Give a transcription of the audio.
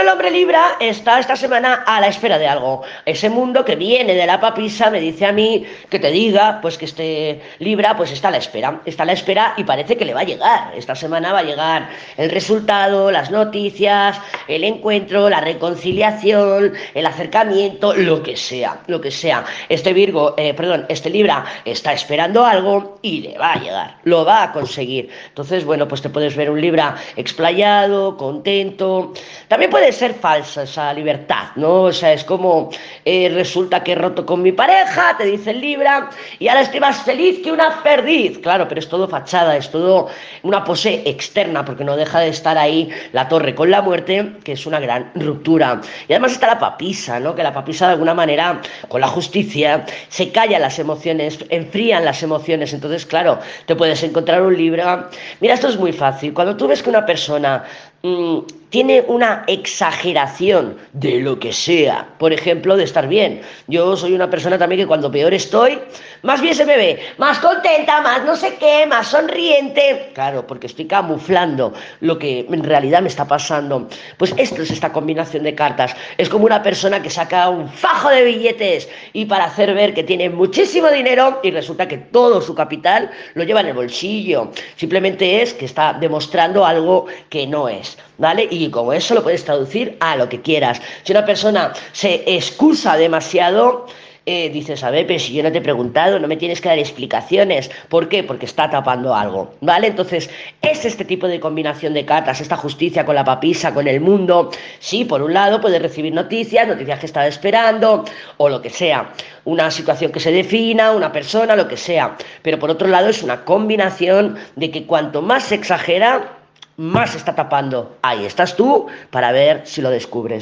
El hombre Libra está esta semana a la espera de algo. Ese mundo que viene de la papisa me dice a mí que te diga, pues que este Libra pues está a la espera. Está a la espera y parece que le va a llegar. Esta semana va a llegar el resultado, las noticias, el encuentro, la reconciliación, el acercamiento, lo que sea, lo que sea. Este Virgo, eh, perdón, este Libra está esperando algo y le va a llegar, lo va a conseguir. Entonces, bueno, pues te puedes ver un Libra explayado, contento. También ser falsa esa libertad, ¿no? O sea, es como eh, resulta que he roto con mi pareja, te dice Libra, y ahora estoy más feliz que una perdiz. Claro, pero es todo fachada, es todo una pose externa, porque no deja de estar ahí la torre con la muerte, que es una gran ruptura. Y además está la papisa, ¿no? Que la papisa de alguna manera, con la justicia, se callan las emociones, enfrían las emociones. Entonces, claro, te puedes encontrar un Libra. Mira, esto es muy fácil. Cuando tú ves que una persona mm, tiene una exageración de lo que sea, por ejemplo, de estar bien. Yo soy una persona también que cuando peor estoy, más bien se me ve, más contenta, más no sé qué, más sonriente. Claro, porque estoy camuflando lo que en realidad me está pasando. Pues esto es esta combinación de cartas. Es como una persona que saca un fajo de billetes y para hacer ver que tiene muchísimo dinero y resulta que todo su capital lo lleva en el bolsillo. Simplemente es que está demostrando algo que no es. ¿Vale? Y como eso lo puedes traducir a lo que quieras. Si una persona se excusa demasiado, eh, dices, a ver, pero si yo no te he preguntado, no me tienes que dar explicaciones. ¿Por qué? Porque está tapando algo, ¿vale? Entonces, es este tipo de combinación de cartas, esta justicia con la papisa, con el mundo. Sí, por un lado puedes recibir noticias, noticias que estaba esperando, o lo que sea. Una situación que se defina, una persona, lo que sea. Pero por otro lado es una combinación de que cuanto más se exagera, más está tapando. Ahí estás tú para ver si lo descubres.